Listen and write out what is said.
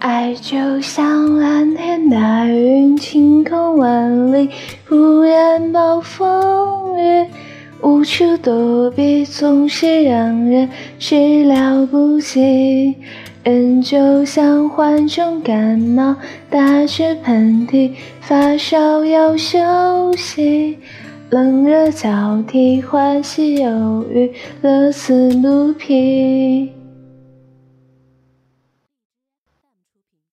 爱就像蓝天、白云、晴空万里，忽然暴风雨，无处躲避，总是让人始料不及。人就像患重感冒，打着喷嚏，发烧要休息，冷热交替，欢喜忧郁，乐此不疲。